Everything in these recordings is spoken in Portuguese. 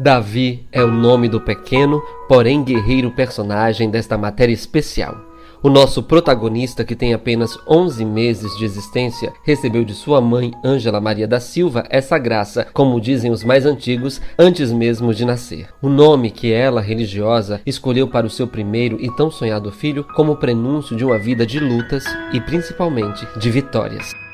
Davi é o nome do pequeno, porém guerreiro personagem desta matéria especial. O nosso protagonista, que tem apenas 11 meses de existência, recebeu de sua mãe, Ângela Maria da Silva, essa graça, como dizem os mais antigos, antes mesmo de nascer. O nome que ela, religiosa, escolheu para o seu primeiro e tão sonhado filho como prenúncio de uma vida de lutas e principalmente de vitórias.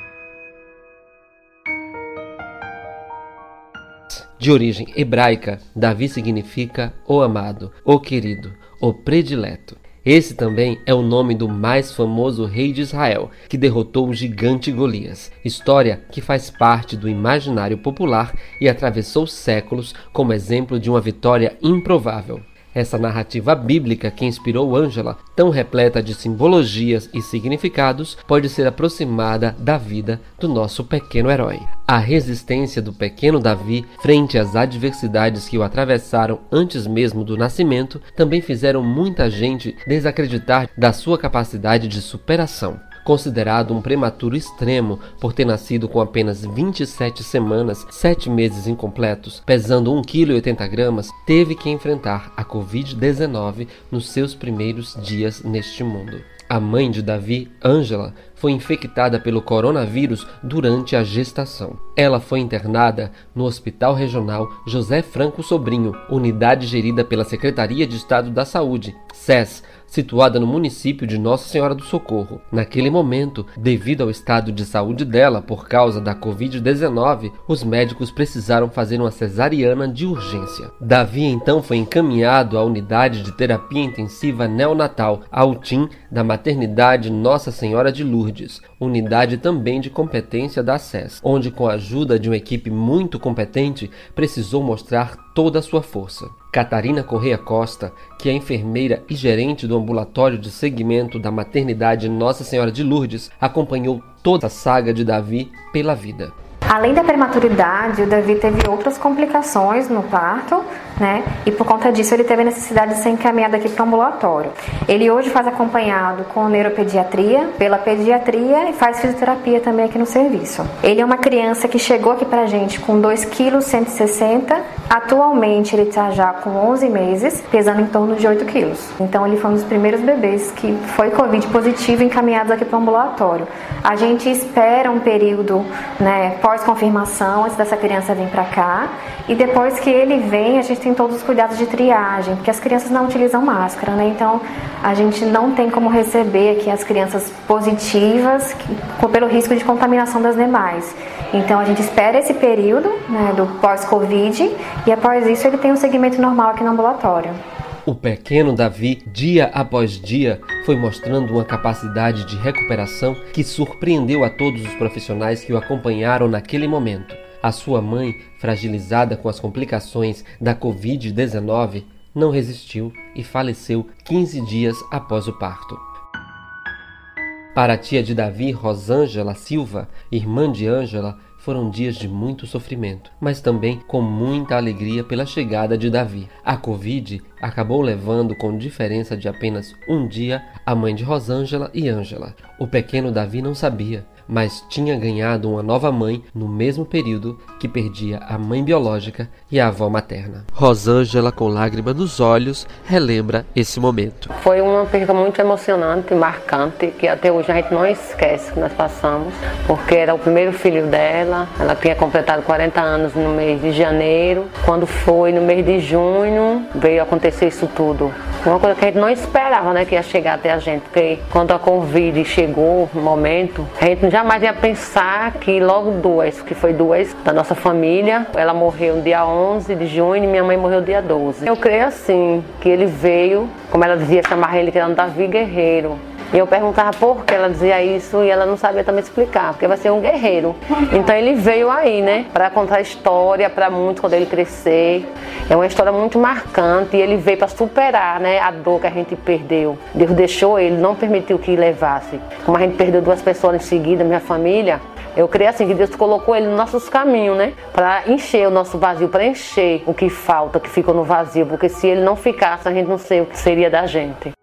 De origem hebraica, Davi significa o amado, o querido, o predileto. Esse também é o nome do mais famoso rei de Israel, que derrotou o gigante Golias. História que faz parte do imaginário popular e atravessou séculos como exemplo de uma vitória improvável. Essa narrativa bíblica que inspirou Ângela, tão repleta de simbologias e significados, pode ser aproximada da vida do nosso pequeno herói. A resistência do pequeno Davi frente às adversidades que o atravessaram antes mesmo do nascimento também fizeram muita gente desacreditar da sua capacidade de superação considerado um prematuro extremo por ter nascido com apenas 27 semanas, 7 meses incompletos, pesando 1,80 kg, teve que enfrentar a Covid-19 nos seus primeiros dias neste mundo. A mãe de Davi, Ângela, foi infectada pelo coronavírus durante a gestação. Ela foi internada no Hospital Regional José Franco Sobrinho, unidade gerida pela Secretaria de Estado da Saúde, SES, situada no município de Nossa Senhora do Socorro. Naquele momento, devido ao estado de saúde dela por causa da Covid-19, os médicos precisaram fazer uma cesariana de urgência. Davi então foi encaminhado à unidade de terapia intensiva neonatal, a UTIM, da maternidade Nossa Senhora de Lourdes, unidade também de competência da SES, onde, com a ajuda de uma equipe muito competente, precisou mostrar toda a sua força. Catarina Correia Costa, que é enfermeira e gerente do ambulatório de segmento da maternidade Nossa Senhora de Lourdes, acompanhou toda a saga de Davi pela vida. Além da prematuridade, o Davi teve outras complicações no parto, né? E por conta disso ele teve a necessidade de ser encaminhado aqui para o ambulatório. Ele hoje faz acompanhado com neuropediatria, pela pediatria e faz fisioterapia também aqui no serviço. Ele é uma criança que chegou aqui para a gente com 2,160 kg. Atualmente ele está já com 11 meses, pesando em torno de 8 kg. Então ele foi um dos primeiros bebês que foi Covid positivo encaminhados aqui para o ambulatório. A gente espera um período, né, pós pós-confirmação, antes dessa criança vir para cá. E depois que ele vem, a gente tem todos os cuidados de triagem, porque as crianças não utilizam máscara, né? Então a gente não tem como receber aqui as crianças positivas pelo risco de contaminação das demais. Então a gente espera esse período né, do pós-Covid e após isso ele tem um segmento normal aqui no ambulatório. O pequeno Davi, dia após dia, foi mostrando uma capacidade de recuperação que surpreendeu a todos os profissionais que o acompanharam naquele momento. A sua mãe, fragilizada com as complicações da Covid-19, não resistiu e faleceu 15 dias após o parto. Para a tia de Davi, Rosângela Silva, irmã de Ângela, foram dias de muito sofrimento, mas também com muita alegria pela chegada de Davi. A Covid acabou levando, com diferença de apenas um dia, a mãe de Rosângela e Ângela. O pequeno Davi não sabia mas tinha ganhado uma nova mãe no mesmo período que perdia a mãe biológica e a avó materna. Rosângela, com lágrima nos olhos, relembra esse momento. Foi uma perda muito emocionante, marcante, que até hoje a gente não esquece que nós passamos, porque era o primeiro filho dela, ela tinha completado 40 anos no mês de janeiro. Quando foi no mês de junho, veio acontecer isso tudo. Uma coisa que a gente não esperava, né, que ia chegar até a gente, porque quando a Covid chegou, no momento, a gente jamais ia pensar que logo duas, que foi duas da nossa família, ela morreu no dia 11 de junho e minha mãe morreu dia 12. Eu creio assim, que ele veio, como ela dizia, chamar ele que era um Davi Guerreiro. E eu perguntava por que ela dizia isso e ela não sabia também explicar, porque vai ser um guerreiro. Então ele veio aí, né, para contar a história para muitos quando ele crescer. É uma história muito marcante e ele veio para superar, né, a dor que a gente perdeu. Deus deixou ele, não permitiu que levasse. Como a gente perdeu duas pessoas em seguida, minha família, eu creio assim que Deus colocou ele nos nossos caminhos, né? Para encher o nosso vazio, para encher o que falta, que ficou no vazio, porque se ele não ficasse, a gente não sei o que seria da gente.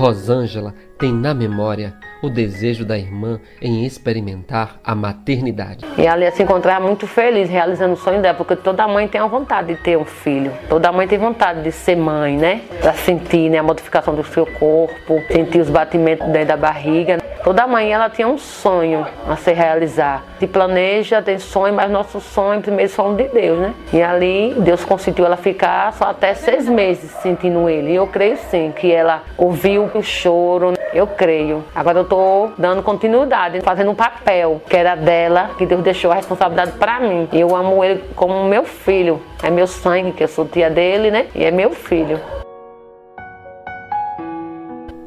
Rosângela tem na memória o desejo da irmã em experimentar a maternidade. E ela se encontrar muito feliz realizando o sonho dela, porque toda mãe tem a vontade de ter um filho. Toda mãe tem vontade de ser mãe, né? Para sentir né, a modificação do seu corpo, sentir os batimentos dentro da barriga. Toda mãe ela tinha um sonho a se realizar. Se planeja, tem sonho, mas nosso sonho primeiro são de Deus, né? E ali Deus consentiu ela ficar só até seis meses sentindo ele. E eu creio sim que ela ouviu o choro. Eu creio. Agora eu estou dando continuidade, fazendo um papel que era dela, que Deus deixou a responsabilidade para mim. Eu amo ele como meu filho. É meu sangue, que eu sou tia dele, né? E é meu filho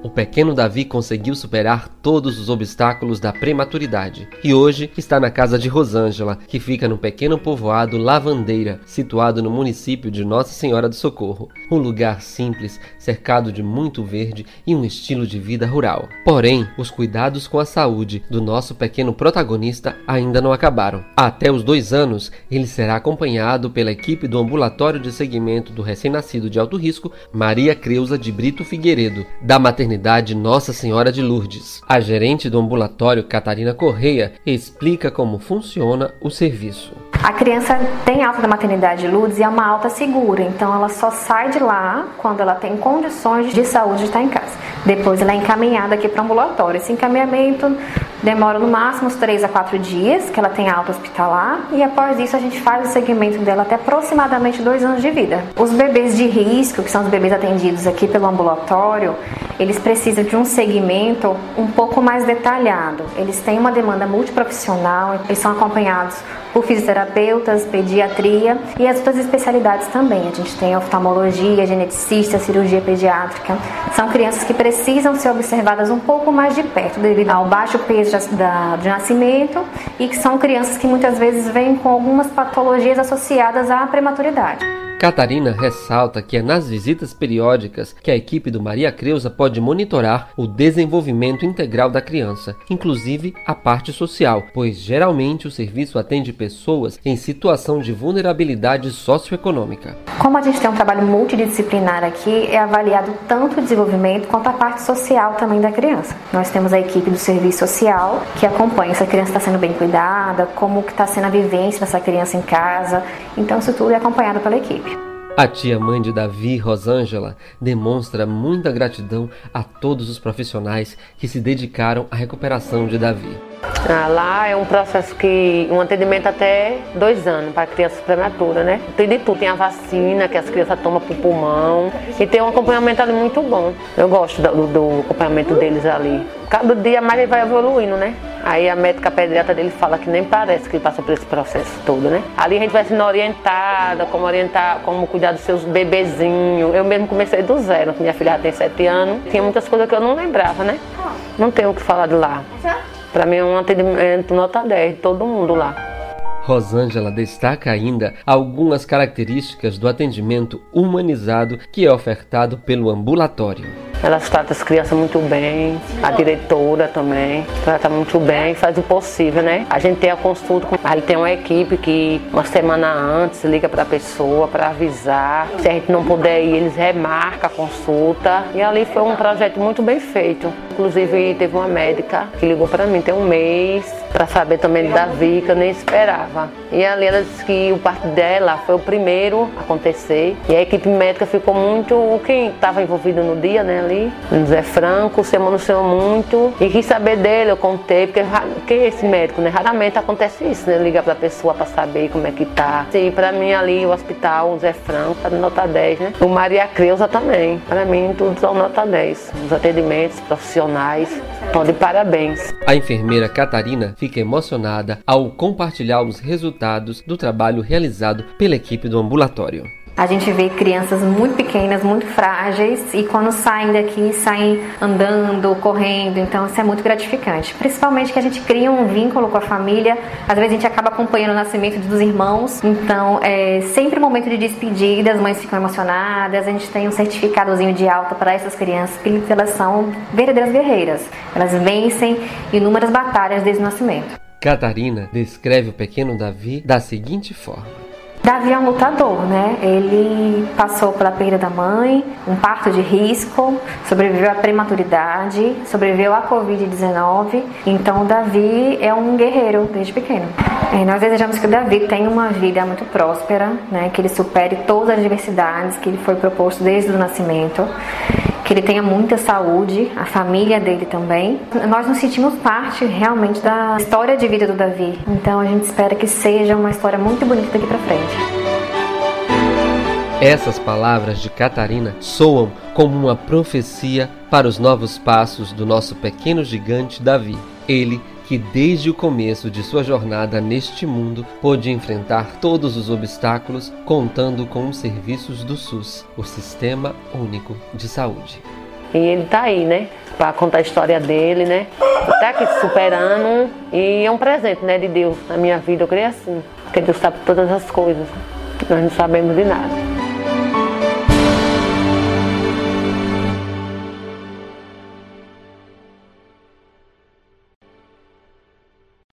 pequeno Davi conseguiu superar todos os obstáculos da prematuridade e hoje está na casa de Rosângela, que fica no pequeno povoado Lavandeira, situado no município de Nossa Senhora do Socorro. Um lugar simples, cercado de muito verde e um estilo de vida rural. Porém, os cuidados com a saúde do nosso pequeno protagonista ainda não acabaram. Até os dois anos, ele será acompanhado pela equipe do ambulatório de segmento do recém-nascido de alto risco, Maria Creuza de Brito Figueiredo, da maternidade Unidade Nossa Senhora de Lourdes. A gerente do ambulatório, Catarina Correia, explica como funciona o serviço. A criança tem alta da maternidade Lourdes e é uma alta segura, então ela só sai de lá quando ela tem condições de saúde de estar em casa. Depois ela é encaminhada aqui para o ambulatório. Esse encaminhamento demora no máximo uns 3 a 4 dias, que ela tem alta hospitalar, e após isso a gente faz o segmento dela até aproximadamente 2 anos de vida. Os bebês de risco, que são os bebês atendidos aqui pelo ambulatório, eles precisam de um segmento um pouco mais detalhado. Eles têm uma demanda multiprofissional, eles são acompanhados por fisioterapeutas, pediatria e as outras especialidades também. A gente tem oftalmologia, geneticista, cirurgia pediátrica. São crianças que precisam ser observadas um pouco mais de perto devido ao baixo peso de, nascimento e que são crianças que muitas vezes vêm com algumas patologias associadas à prematuridade. Catarina ressalta que é nas visitas periódicas que a equipe do Maria Creuza pode monitorar o desenvolvimento integral da criança, inclusive a parte social, pois geralmente o serviço atende pessoas em situação de vulnerabilidade socioeconômica. Como a gente tem um trabalho multidisciplinar aqui, é avaliado tanto o desenvolvimento quanto a parte social também da criança. Nós temos a equipe do serviço social que acompanha se a criança está sendo bem cuidada, como está sendo a vivência dessa criança em casa. Então isso tudo é acompanhado pela equipe. A tia mãe de Davi, Rosângela, demonstra muita gratidão a todos os profissionais que se dedicaram à recuperação de Davi. Ah, lá é um processo que um atendimento até dois anos para crianças prematuras, né? Tem de tudo, tem a vacina que as crianças tomam para o pulmão e tem um acompanhamento ali muito bom. Eu gosto do, do acompanhamento deles ali. Cada dia mais ele vai evoluindo, né? Aí a médica pediatra dele fala que nem parece que ele passa por esse processo todo, né? Ali a gente vai sendo orientada, como orientar, como cuidar dos seus bebezinhos. Eu mesmo comecei do zero, minha filha tem sete anos. Tinha muitas coisas que eu não lembrava, né? Não tenho o que falar de lá. Para mim é um atendimento nota 10, todo mundo lá. Rosângela destaca ainda algumas características do atendimento humanizado que é ofertado pelo ambulatório. Elas tratam as crianças muito bem, a diretora também trata muito bem, faz o possível, né? A gente tem a consulta, aí tem uma equipe que uma semana antes liga para a pessoa para avisar. Se a gente não puder ir, eles remarcam a consulta. E ali foi um projeto muito bem feito. Inclusive teve uma médica que ligou para mim tem um mês para saber também da Davi, que nem esperava. E ali ela disse que o parto dela foi o primeiro a acontecer. E a equipe médica ficou muito. Quem estava envolvido no dia, né, ali, Zé Franco, se emocionou muito. E quis saber dele, eu contei, porque é esse médico, né? Raramente acontece isso, né? Ligar pra pessoa para saber como é que tá. E para mim ali, o hospital, o Zé Franco, tá nota 10, né? O Maria Creuza também. Para mim, tudo são nota 10. Os atendimentos profissionais estão de parabéns. A enfermeira Catarina fica emocionada ao compartilhar os resultados do trabalho realizado pela equipe do ambulatório. A gente vê crianças muito pequenas, muito frágeis e quando saem daqui, saem andando, correndo, então isso é muito gratificante. Principalmente que a gente cria um vínculo com a família, às vezes a gente acaba acompanhando o nascimento dos irmãos, então é sempre momento de despedida, as mães ficam emocionadas, a gente tem um certificadozinho de alta para essas crianças, porque elas são verdadeiras guerreiras, elas vencem inúmeras batalhas desde o nascimento. Catarina descreve o pequeno Davi da seguinte forma. Davi é um lutador, né? Ele passou pela perda da mãe, um parto de risco, sobreviveu à prematuridade, sobreviveu à Covid-19. Então, Davi é um guerreiro desde pequeno. É, nós desejamos que o Davi tenha uma vida muito próspera, né? Que ele supere todas as adversidades que ele foi proposto desde o nascimento ele tenha muita saúde, a família dele também. Nós nos sentimos parte realmente da história de vida do Davi, então a gente espera que seja uma história muito bonita daqui para frente. Essas palavras de Catarina soam como uma profecia para os novos passos do nosso pequeno gigante Davi. Ele que desde o começo de sua jornada neste mundo pôde enfrentar todos os obstáculos contando com os serviços do SUS, o Sistema Único de Saúde. E ele tá aí, né? Para contar a história dele, né? Tá aqui superando e é um presente, né, de Deus na minha vida. Eu creio assim, porque Deus sabe todas as coisas. Nós não sabemos de nada.